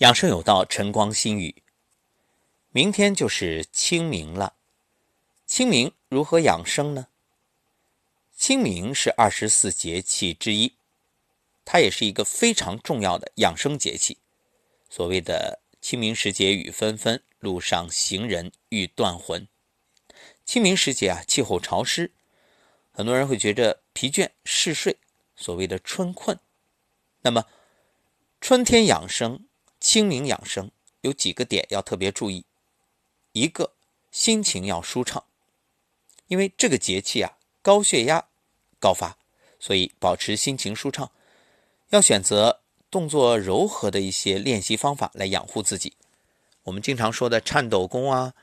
养生有道，晨光心语。明天就是清明了，清明如何养生呢？清明是二十四节气之一，它也是一个非常重要的养生节气。所谓的清明时节雨纷纷，路上行人欲断魂。清明时节啊，气候潮湿，很多人会觉着疲倦嗜睡，所谓的春困。那么，春天养生。清明养生有几个点要特别注意，一个心情要舒畅，因为这个节气啊高血压高发，所以保持心情舒畅，要选择动作柔和的一些练习方法来养护自己。我们经常说的颤抖功啊、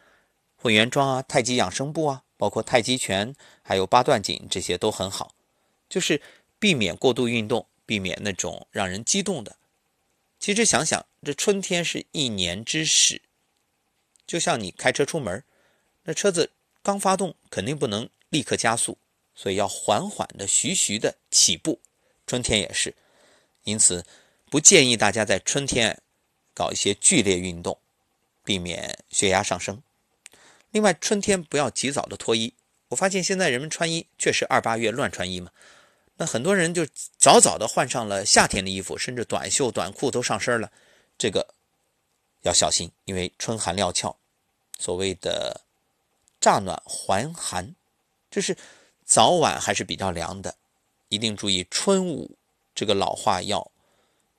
混元桩啊、太极养生步啊，包括太极拳，还有八段锦，这些都很好，就是避免过度运动，避免那种让人激动的。其实想想，这春天是一年之始，就像你开车出门，那车子刚发动，肯定不能立刻加速，所以要缓缓的、徐徐的起步。春天也是，因此不建议大家在春天搞一些剧烈运动，避免血压上升。另外，春天不要及早的脱衣。我发现现在人们穿衣确实二八月乱穿衣嘛。那很多人就早早的换上了夏天的衣服，甚至短袖、短裤都上身了，这个要小心，因为春寒料峭，所谓的乍暖还寒，就是早晚还是比较凉的，一定注意春捂，这个老话要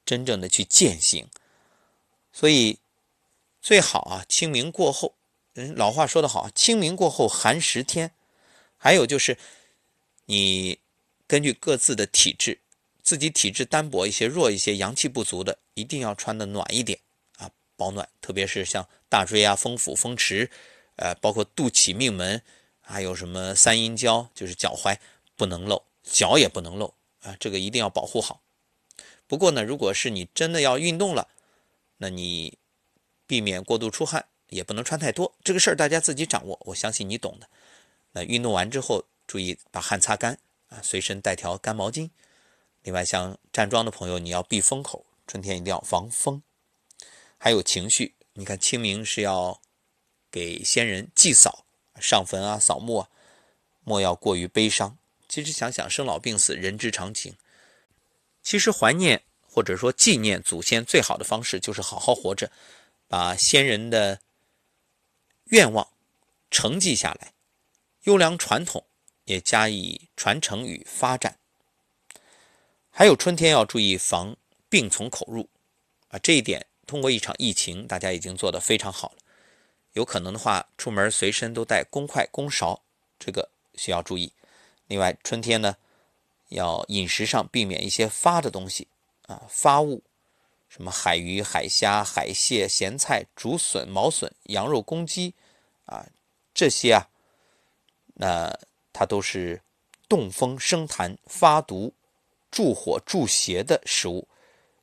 真正的去践行。所以最好啊，清明过后，人老话说得好，清明过后寒十天，还有就是你。根据各自的体质，自己体质单薄一些、弱一些、阳气不足的，一定要穿的暖一点啊，保暖。特别是像大椎啊、风府、风池，呃，包括肚脐、命门，还有什么三阴交，就是脚踝不能露，脚也不能露啊，这个一定要保护好。不过呢，如果是你真的要运动了，那你避免过度出汗，也不能穿太多。这个事儿大家自己掌握，我相信你懂的。那运动完之后，注意把汗擦干。啊随身带条干毛巾。另外，像站桩的朋友，你要避风口，春天一定要防风。还有情绪，你看清明是要给先人祭扫、上坟啊、扫墓啊，莫要过于悲伤。其实想想生老病死，人之常情。其实怀念或者说纪念祖先最好的方式，就是好好活着，把先人的愿望承继下来，优良传统。也加以传承与发展。还有春天要注意防病从口入啊，这一点通过一场疫情，大家已经做得非常好了。有可能的话，出门随身都带公筷公勺，这个需要注意。另外，春天呢，要饮食上避免一些发的东西啊，发物，什么海鱼、海虾、海蟹、咸菜、竹笋、毛笋、羊肉、公鸡啊，这些啊，那。它都是动风生痰、发毒、助火助邪的食物，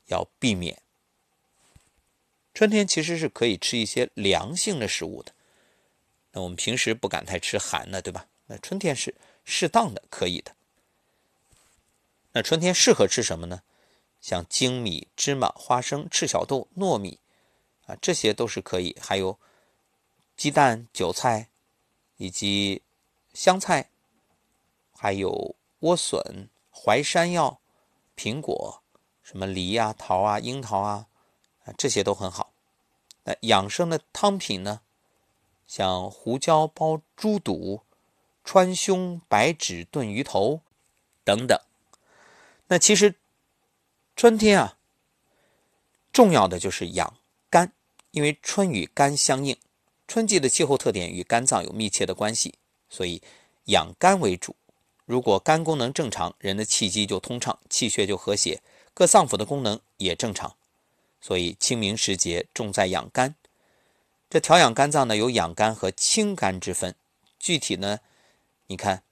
要避免。春天其实是可以吃一些凉性的食物的。那我们平时不敢太吃寒的，对吧？那春天是适当的可以的。那春天适合吃什么呢？像精米、芝麻、花生、赤小豆、糯米啊，这些都是可以。还有鸡蛋、韭菜以及香菜。还有莴笋、淮山药、苹果，什么梨啊、桃啊、樱桃啊，这些都很好。那养生的汤品呢，像胡椒煲猪肚、川芎白芷炖鱼头等等。那其实春天啊，重要的就是养肝，因为春与肝相应，春季的气候特点与肝脏有密切的关系，所以养肝为主。如果肝功能正常，人的气机就通畅，气血就和谐，各脏腑的功能也正常。所以清明时节重在养肝。这调养肝脏呢，有养肝和清肝之分。具体呢，你看，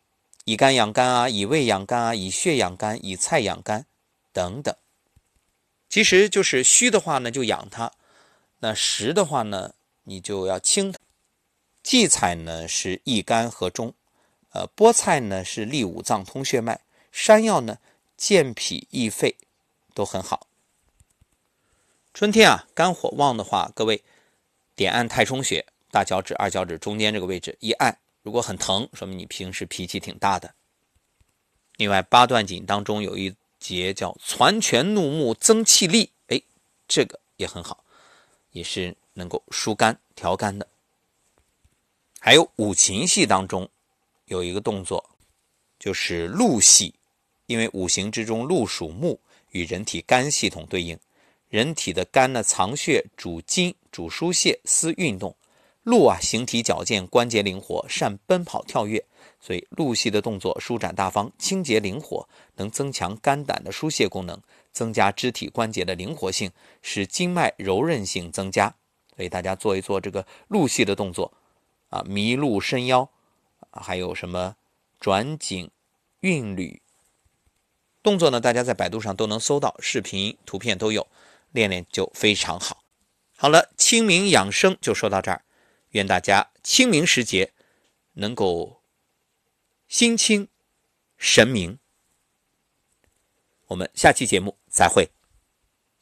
以肝养肝啊，以胃养肝啊，以血养肝，以菜养肝等等。其实就是虚的话呢，就养它；那实的话呢，你就要清它。荠菜呢是益肝和中。呃，菠菜呢是利五脏通血脉，山药呢健脾益肺，都很好。春天啊，肝火旺的话，各位点按太冲穴，大脚趾、二脚趾中间这个位置一按，如果很疼，说明你平时脾气挺大的。另外，八段锦当中有一节叫“攒拳怒目增气力”，哎，这个也很好，也是能够疏肝调肝的。还有五禽戏当中有一个动作，就是鹿系，因为五行之中鹿属木，与人体肝系统对应。人体的肝呢，藏血主筋，主疏泄、思运动。鹿啊，形体矫健，关节灵活，善奔跑跳跃，所以鹿系的动作舒展大方、清洁灵活，能增强肝胆的疏泄功能，增加肢体关节的灵活性，使经脉柔韧性增加。所以大家做一做这个鹿系的动作啊，麋鹿伸腰，还有什么转颈、韵律动作呢？大家在百度上都能搜到，视频、图片都有。练练就非常好。好了，清明养生就说到这儿。愿大家清明时节能够心清神明。我们下期节目再会。